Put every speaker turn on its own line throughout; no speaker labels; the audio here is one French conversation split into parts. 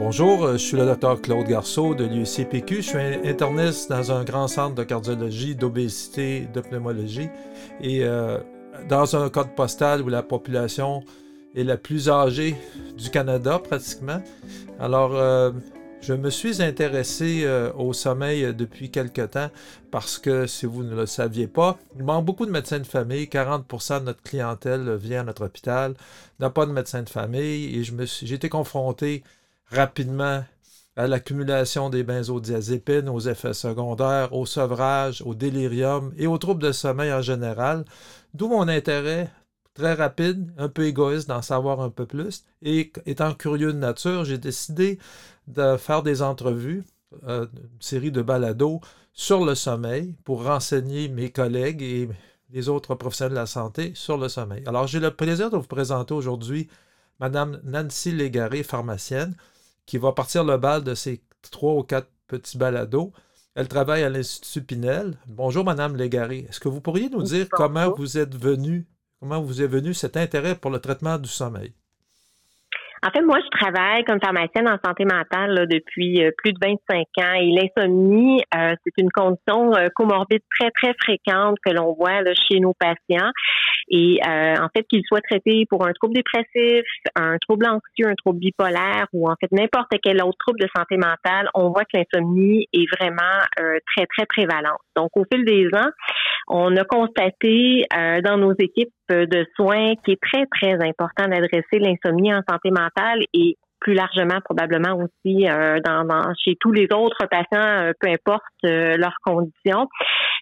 Bonjour, euh, je suis le docteur Claude Garceau de l'UCPQ. Je suis interniste dans un grand centre de cardiologie, d'obésité, de pneumologie et euh, dans un code postal où la population est la plus âgée du Canada pratiquement. Alors, euh, je me suis intéressé au sommeil depuis quelque temps parce que, si vous ne le saviez pas, il manque beaucoup de médecins de famille. 40% de notre clientèle vient à notre hôpital, n'a pas de médecin de famille et j'ai été confronté rapidement à l'accumulation des benzodiazépines, aux effets secondaires, au sevrage, au délirium et aux troubles de sommeil en général, d'où mon intérêt très rapide, un peu égoïste d'en savoir un peu plus. Et étant curieux de nature, j'ai décidé de faire des entrevues, euh, une série de balados sur le sommeil pour renseigner mes collègues et les autres professionnels de la santé sur le sommeil. Alors, j'ai le plaisir de vous présenter aujourd'hui Madame Nancy Légaré, pharmacienne, qui va partir le bal de ces trois ou quatre petits balados. Elle travaille à l'Institut Pinel. Bonjour, Madame Légaré. Est-ce que vous pourriez nous dire comment vous êtes venu, comment vous est venu cet intérêt pour le traitement du sommeil?
En fait, moi, je travaille comme pharmacienne en santé mentale depuis euh, plus de 25 ans et l'insomnie, euh, c'est une condition euh, comorbide très, très fréquente que l'on voit chez nos patients. Et en fait, qu'ils soient traités pour un trouble dépressif, un trouble anxieux, un trouble bipolaire ou en fait n'importe quel autre trouble de santé mentale, on voit que l'insomnie est vraiment très, très prévalente. Donc, au fil des ans, on a constaté dans nos équipes de soins qui est très, très important d'adresser l'insomnie en santé mentale et plus largement probablement aussi euh, chez tous les autres patients, euh, peu importe euh, leurs conditions,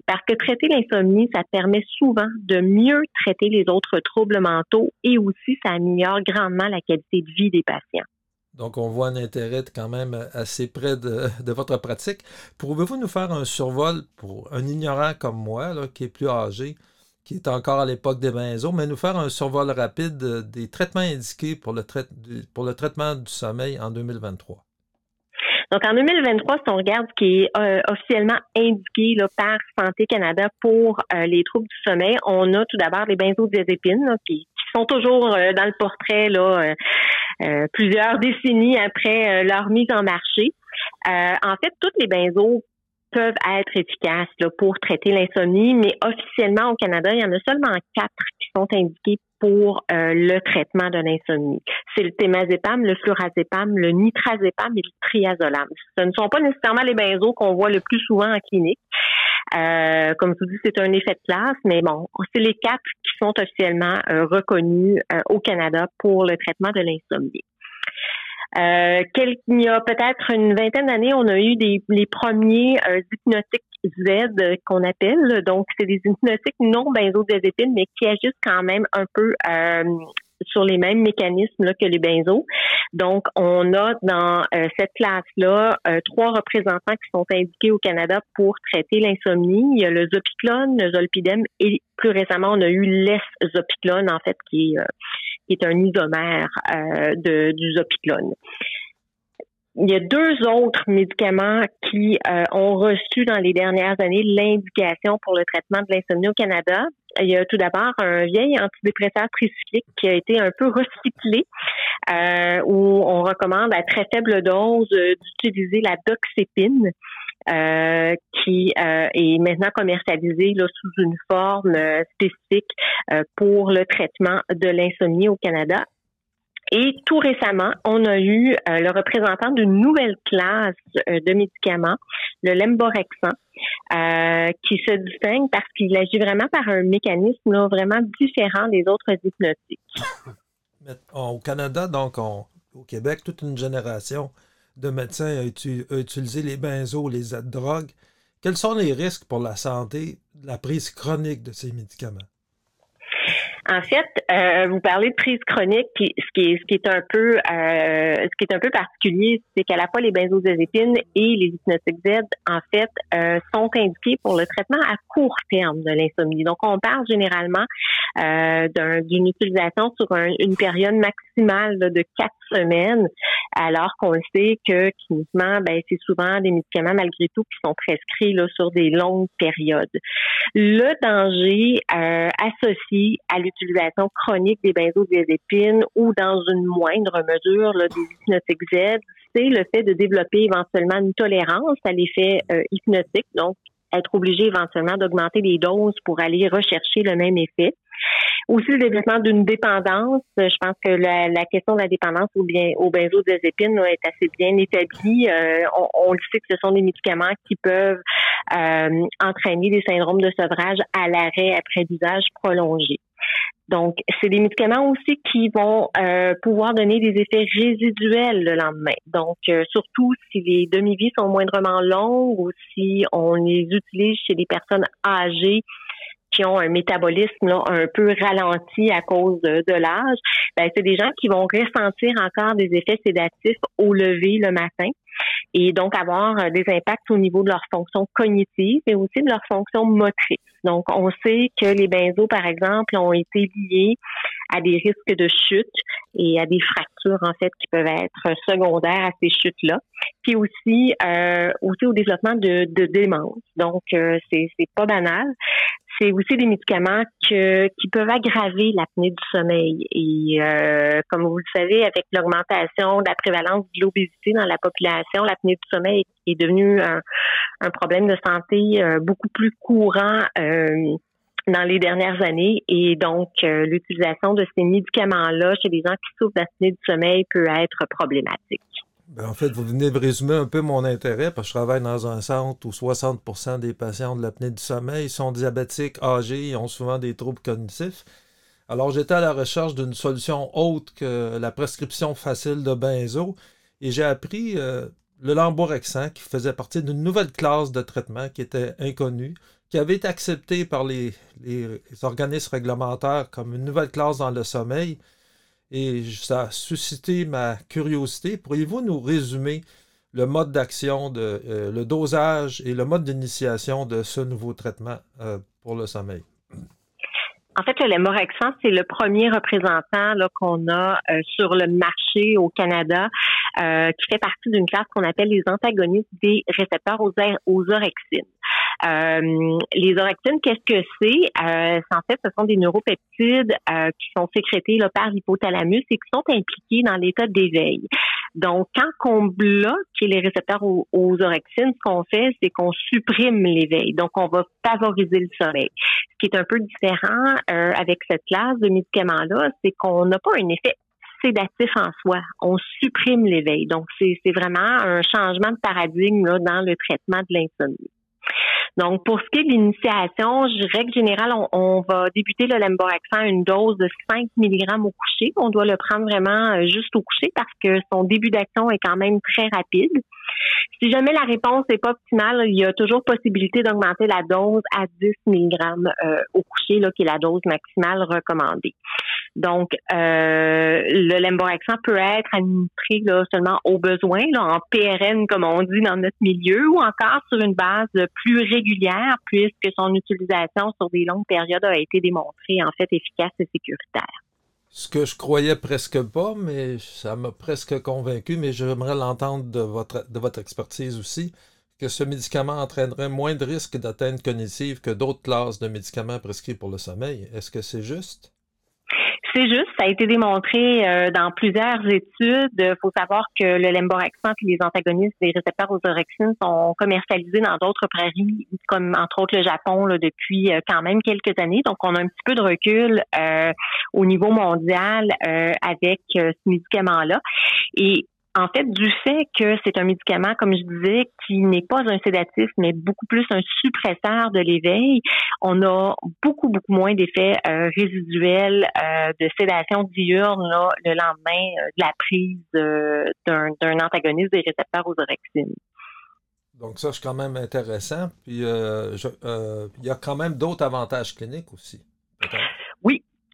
parce que traiter l'insomnie, ça permet souvent de mieux traiter les autres troubles mentaux et aussi ça améliore grandement la qualité de vie des patients.
Donc, on voit un intérêt quand même assez près de, votre pratique. Pouvez-vous nous faire un survol pour un ignorant comme moi, qui est plus âgé, qui est encore à l'époque des benzos, mais nous faire un survol rapide des traitements indiqués pour le, traitement du sommeil en 2023.
Donc, en 2023, si on regarde ce qui est euh, officiellement indiqué là, par Santé Canada pour euh, les troubles du sommeil, on a tout d'abord les benzodiazépines qui, qui, sont toujours euh, dans le portrait là, plusieurs décennies après leur mise en marché. en fait, toutes les benzos peuvent être efficaces là, pour traiter l'insomnie, mais officiellement au Canada, il y en a seulement quatre qui sont indiqués pour euh, le traitement de l'insomnie. C'est le thémazépam, le flurazépam, le nitrazépam et le triazolam. Ce ne sont pas nécessairement les benzos qu'on voit le plus souvent en clinique. Euh, comme je vous dis, c'est un effet de classe, mais bon, c'est les quatre qui sont officiellement euh, reconnus au Canada pour le traitement de l'insomnie. Euh, il y a peut-être une vingtaine d'années, on a eu des, les premiers euh, hypnotiques Z qu'on appelle. Donc, c'est des hypnotiques non benzodiazépines, mais qui agissent quand même un peu euh, sur les mêmes mécanismes là, que les benzos. Donc, on a dans euh, cette classe-là trois représentants qui sont indiqués au Canada pour traiter l'insomnie. Il y a le zopiclone, le zolpidem et plus récemment, on a eu l'es-zopiclone, en fait, qui est qui est un isomère euh, de, du zopiclone. Il y a deux autres médicaments qui euh, ont reçu dans les dernières années l'indication pour le traitement de l'insomnie au Canada. Il y a tout d'abord un vieil antidépresseur tricyclique qui a été un peu recyclé, euh, où on recommande à très faible dose d'utiliser la doxépine. Euh, qui euh, est maintenant commercialisé là, sous une forme euh, spécifique pour le traitement de l'insomnie au Canada. Et tout récemment, on a eu le représentant d'une nouvelle classe de médicaments, le lemborexant, qui se distingue parce qu'il agit vraiment par un mécanisme vraiment différent des autres hypnotiques.
Au Canada, donc, au Québec, toute une génération de médecins a, utilisé les benzos, les drogues. Quels sont les risques pour la santé de la prise chronique de ces médicaments?
En fait, euh, vous parlez de prise chronique, puis ce qui est, ce qui est un peu, euh, ce qui est un peu particulier, c'est qu'à la fois les benzodiazépines et les hypnotiques Z, en fait, euh, sont indiqués pour le traitement à court terme de l'insomnie. Donc, on parle généralement d'une utilisation sur une période maximale de quatre semaines, alors qu'on sait que cliniquement, ben, c'est souvent des médicaments malgré tout qui sont prescrits là, sur des longues périodes. Le danger associé à l'utilisation utilisation chronique des benzodiazépines ou dans une moindre mesure des hypnotiques Z, c'est le fait de développer éventuellement une tolérance à l'effet hypnotique, donc être obligé éventuellement d'augmenter les doses pour aller rechercher le même effet. Aussi le développement d'une dépendance. Je pense que la, question de la dépendance au, bien, au benzodiazépine est assez bien établie. Euh, on, le sait que ce sont des médicaments qui peuvent euh, entraîner des syndromes de sevrage à l'arrêt après l'usage prolongé. Donc, c'est des médicaments aussi qui vont euh, pouvoir donner des effets résiduels le lendemain. Donc, surtout si les demi-vies sont moindrement longues ou si on les utilise chez des personnes âgées qui ont un métabolisme un peu ralenti à cause de, l'âge, ben, c'est des gens qui vont ressentir encore des effets sédatifs au lever le matin et donc avoir euh, des impacts au niveau de leur fonction cognitive et aussi de leur fonction motrice. Donc, on sait que les benzos, par exemple, ont été liés à des risques de chute et à des fractures, en fait, qui peuvent être secondaires à ces chutes-là. Puis aussi, euh, aussi au développement de, de démence. Donc, euh, c'est pas banal c'est aussi des médicaments qui peuvent aggraver l'apnée du sommeil. Et euh, comme vous le savez, avec l'augmentation de la prévalence de l'obésité dans la population, l'apnée du sommeil est devenue un, problème de santé euh, beaucoup plus courant. Euh, dans les dernières années et donc l'utilisation de ces médicaments-là chez les gens qui souffrent d'apnée du sommeil peut être problématique.
Ben, en fait, vous venez de résumer un peu mon intérêt parce que je travaille dans un centre où 60% des patients de l'apnée du sommeil sont diabétiques, âgés et ont souvent des troubles cognitifs. Alors, j'étais à la recherche d'une solution autre que la prescription facile de benzo et j'ai appris euh, le lamborexant qui faisait partie d'une nouvelle classe de traitement qui était inconnue, qui avait été acceptée par les organismes réglementaires comme une nouvelle classe dans le sommeil et ça a suscité ma curiosité. Pourriez-vous nous résumer le mode d'action, euh, le dosage et le mode d'initiation de ce nouveau traitement euh, pour le sommeil?
En fait, le c'est le premier représentant qu'on a euh, sur le marché au Canada qui fait partie d'une classe qu'on appelle les antagonistes des récepteurs aux orexines. Euh, les orexines, qu'est-ce que c'est? Euh, en fait, ce sont des neuropeptides euh, qui sont sécrétés là, par l'hypothalamus et qui sont impliqués dans l'état d'éveil. Donc, quand on bloque les récepteurs aux, orexines, ce qu'on fait, c'est qu'on supprime l'éveil. Donc, on va favoriser le sommeil. Ce qui est un peu différent avec cette classe de médicaments-là, c'est qu'on n'a pas un effet sédatif en soi. On supprime l'éveil. Donc, c'est vraiment un changement de paradigme là, dans le traitement de l'insomnie. Donc, pour ce qui est de l'initiation, règle générale, on, on va débuter le lemboraxant à une dose de 5 mg au coucher. On doit le prendre vraiment euh, juste au coucher parce que son début d'action est quand même très rapide. Si jamais la réponse n'est pas optimale, il y a toujours possibilité d'augmenter la dose à 10 mg euh, au coucher, là, qui est la dose maximale recommandée. Donc, euh, le lemboraxant peut être administré seulement au besoin, en PRN, comme on dit dans notre milieu, ou encore sur une base plus régulière, puisque son utilisation sur des longues périodes a été démontrée en fait efficace et sécuritaire.
Ce que je croyais presque pas, mais ça m'a presque convaincu, mais j'aimerais l'entendre de votre, de votre expertise aussi, que ce médicament entraînerait moins de risques d'atteinte cognitive que d'autres classes de médicaments prescrits pour le sommeil. Est-ce que c'est juste?
C'est juste, ça a été démontré euh, dans plusieurs études. Il faut savoir que le lemboraxant et les antagonistes des récepteurs aux orexines sont commercialisés dans d'autres prairies, comme entre autres le Japon, depuis euh, quand même quelques années. Donc, on a un petit peu de recul euh, au niveau mondial avec ce médicament-là. Et en fait, du fait que c'est un médicament, comme je disais, qui n'est pas un sédatif, mais beaucoup plus un suppresseur de l'éveil, on a beaucoup, beaucoup moins d'effets euh, résiduels euh, de sédation diurne le lendemain euh, de la prise d'un antagoniste des récepteurs aux orexines.
Donc ça, c'est quand même intéressant. Puis il y a quand même d'autres avantages cliniques aussi.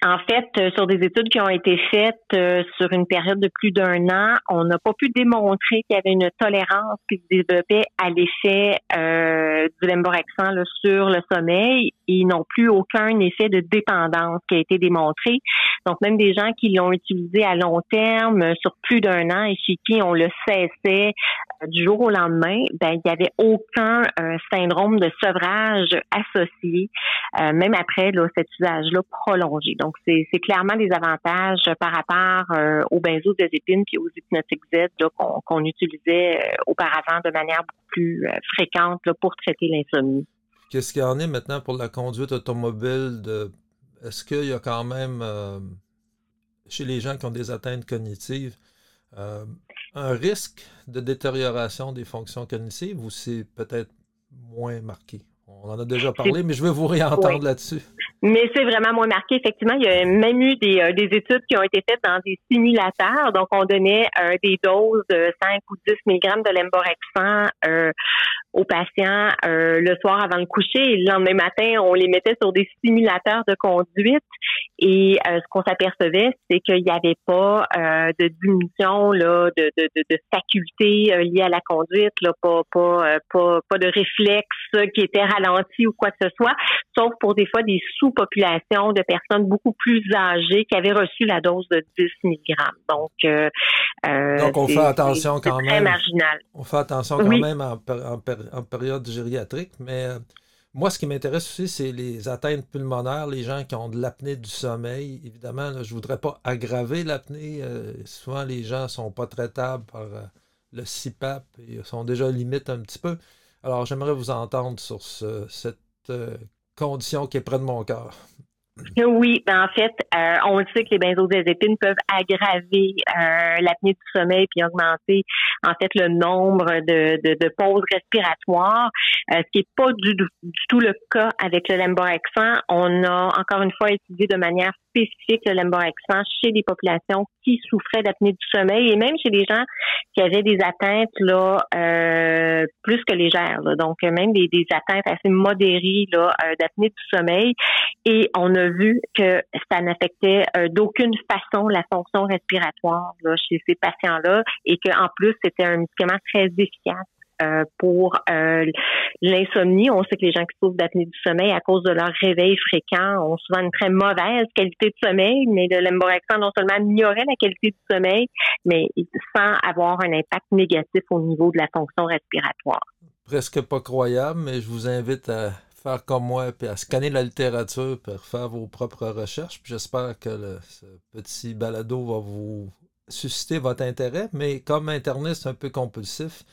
En fait, euh, sur des études qui ont été faites euh, sur une période de plus d'un an, on n'a pas pu démontrer qu'il y avait une tolérance qui se développait à l'effet euh, du lemboraxant sur le sommeil et non plus aucun effet de dépendance qui a été démontré. Donc, même des gens qui l'ont utilisé à long terme sur plus d'un an et chez qui on le cessait du jour au lendemain, ben, il n'y avait aucun syndrome de sevrage associé, même après là, cet usage-là prolongé. Donc, Donc, c'est clairement des avantages par rapport euh, aux benzodiazépines puis aux hypnotiques Z qu'on utilisait euh, auparavant de manière beaucoup plus fréquente pour traiter l'insomnie.
Qu'est-ce qu'il y en est maintenant pour la conduite automobile? Est-ce qu'il y a quand même, chez les gens qui ont des atteintes cognitives, un risque de détérioration des fonctions cognitives ou c'est peut-être moins marqué? On en a déjà parlé, mais je veux vous réentendre là-dessus.
Mais c'est vraiment moins marqué. Effectivement, il y a même eu des, euh, des, études qui ont été faites dans des simulateurs. Donc, on donnait euh, des doses de 5 ou 10 mg de lemborexant euh, aux patients euh, le soir avant le coucher. Et le lendemain matin, on les mettait sur des simulateurs de conduite. Et ce qu'on s'apercevait, c'est qu'il n'y avait pas de diminution là, de, de, de, de facultés liées à la conduite, là, pas, pas, pas, pas de réflexes qui étaient ralentis ou quoi que ce soit, sauf pour des fois des sous population de personnes beaucoup plus âgées qui avaient reçu la dose de 10 mg. Donc, euh,
euh, Donc on fait attention quand
même. Très marginal.
On fait attention quand même en, période gériatrique, mais euh, moi, ce qui m'intéresse aussi, c'est les atteintes pulmonaires, les gens qui ont de l'apnée du sommeil. Évidemment, je ne voudrais pas aggraver l'apnée. souvent, les gens ne sont pas traitables par le CPAP et sont déjà limite un petit peu. Alors, j'aimerais vous entendre sur cette condition qui est près de mon cœur.
Oui, ben, en fait, euh, on sait que les benzodiazépines peuvent aggraver euh, l'apnée du sommeil puis augmenter en fait le nombre de, pauses respiratoires, euh, ce qui n'est pas du, tout le cas avec le lemborexant. On a encore une fois étudié de manière spécifique le lemborexant chez des populations qui souffraient d'apnée du sommeil et même chez des gens qui avaient des atteintes là euh, plus que légères, donc même des, des, atteintes assez modérées là euh, d'apnée du sommeil. Et on a vu que ça n'affectait euh, d'aucune façon la fonction respiratoire là, chez ces patients-là et qu'en plus c'était un médicament très efficace euh, pour euh, l'insomnie. On sait que les gens qui souffrent d'apnée du sommeil à cause de leur réveil fréquent ont souvent une très mauvaise qualité de sommeil, mais le lemborexant non seulement améliorait la qualité du sommeil, mais sans avoir un impact négatif au niveau de la fonction respiratoire.
Presque pas croyable, mais je vous invite à faire comme moi, puis à scanner la littérature, pour faire vos propres recherches. j'espère que ce petit balado va vous susciter votre intérêt. Mais comme interniste un peu compulsif,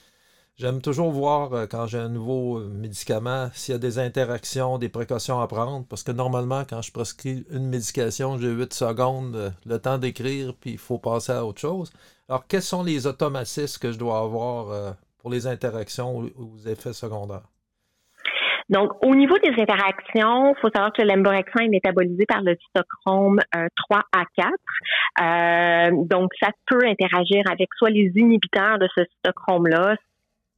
J'aime toujours voir euh, quand j'ai un nouveau euh, médicament s'il y a des interactions, des précautions à prendre, parce que normalement, quand je prescris une médication, j'ai 8 secondes, euh, le temps d'écrire, puis il faut passer à autre chose. Alors, quels sont les automatismes que je dois avoir pour les interactions ou aux effets secondaires?
Donc, au niveau des interactions, il faut savoir que le est métabolisé par le cytochrome 3 a 4. donc, ça peut interagir avec soit les inhibiteurs de ce cytochrome-là,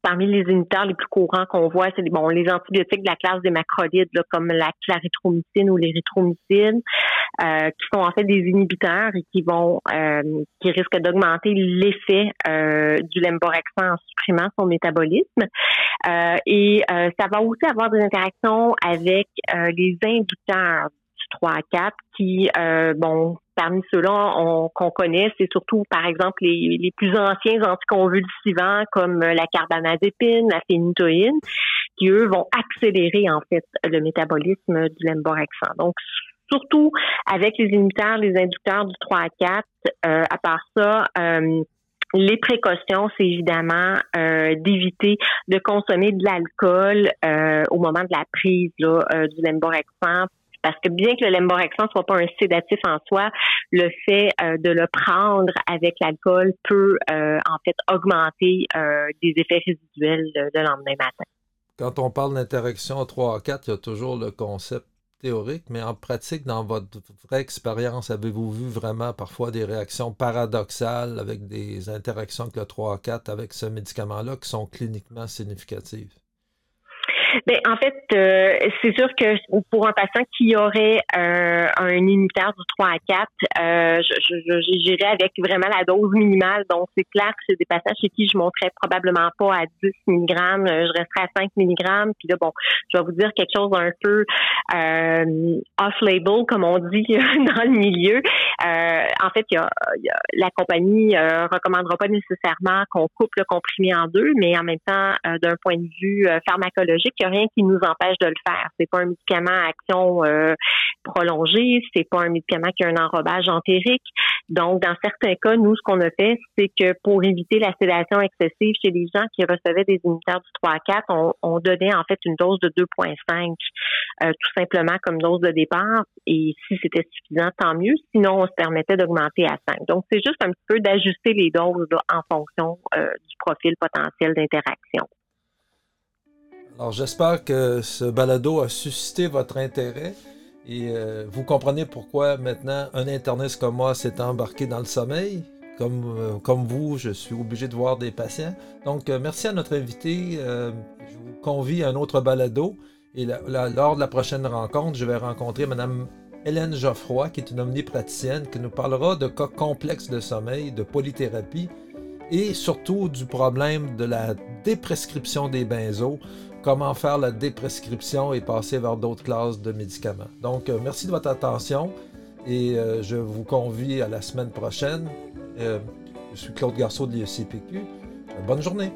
parmi les inhibiteurs les plus courants qu'on voit, c'est bon, les antibiotiques de la classe des macrolides, comme la clarithromycine ou l'érythromycine, euh, qui sont en fait des inhibiteurs et qui vont euh, qui risquent d'augmenter l'effet euh, du lemborexant en supprimant son métabolisme. et ça va aussi avoir des interactions avec les inducteurs du 3 à 4 qui, bon, parmi ceux-là qu'on connaît, c'est surtout, par exemple, les, plus anciens anticonvulsivants comme la carbamazépine, la phénitoïne, qui, eux, vont accélérer, en fait, le métabolisme du lemborexant. Donc, surtout avec les inhibiteurs, les inducteurs du 3 à 4, euh, à part ça, euh, les précautions, c'est évidemment euh, d'éviter de consommer de l'alcool au moment de la prise là, du lemborexant parce que bien que le lemborexant soit pas un sédatif en soi, le fait euh, de le prendre avec l'alcool peut euh, en fait augmenter euh, des effets résiduels de lendemain matin.
Quand on parle d'interaction 3 à 4, il y a toujours le concept théorique, mais en pratique, dans votre vraie expérience, avez-vous vu vraiment parfois des réactions paradoxales avec des interactions avec le 3 à 4 avec ce médicament-là qui sont cliniquement significatives?
Ben, en fait, euh, c'est sûr que pour un patient qui aurait euh, un unitaire du 3 à 4, euh, j'irais avec vraiment la dose minimale. Donc, c'est clair que c'est des patients chez qui je monterais probablement pas à 10 mg, je resterais à 5 mg. Puis là, bon, je vais vous dire quelque chose d'un peu off-label, comme on dit dans le milieu. En fait, y a, la compagnie ne recommandera pas nécessairement qu'on coupe le comprimé en deux, mais en même temps, d'un point de vue pharmacologique, il n'y a rien qui nous empêche de le faire. C'est pas un médicament à action prolongée, c'est pas un médicament qui a un enrobage entérique. Donc, dans certains cas, nous, ce qu'on a fait, c'est que pour éviter la sédation excessive chez les gens qui recevaient des inhibiteurs du 3 à 4, on, on donnait en fait une dose de 2,5 euh, tout simplement comme dose de départ. Et si c'était suffisant, tant mieux. Sinon, on se permettait d'augmenter à 5. Donc, c'est juste un petit peu d'ajuster les doses en fonction euh, du profil potentiel d'interaction.
Alors, j'espère que ce balado a suscité votre intérêt. Et euh, vous comprenez pourquoi maintenant un interniste comme moi s'est embarqué dans le sommeil? Comme, euh, comme vous, je suis obligé de voir des patients. Donc, euh, merci à notre invité. je vous convie à un autre balado. Et lors de la prochaine rencontre, je vais rencontrer Mme Hélène Geoffroy, qui est une omnipraticienne, qui nous parlera de cas complexes de sommeil, de polythérapie et surtout du problème de la déprescription des benzos comment faire la déprescription et passer vers d'autres classes de médicaments. Donc, euh, merci de votre attention et euh, je vous convie à la semaine prochaine. Euh, je suis Claude Garceau de l'IECPQ. bonne journée.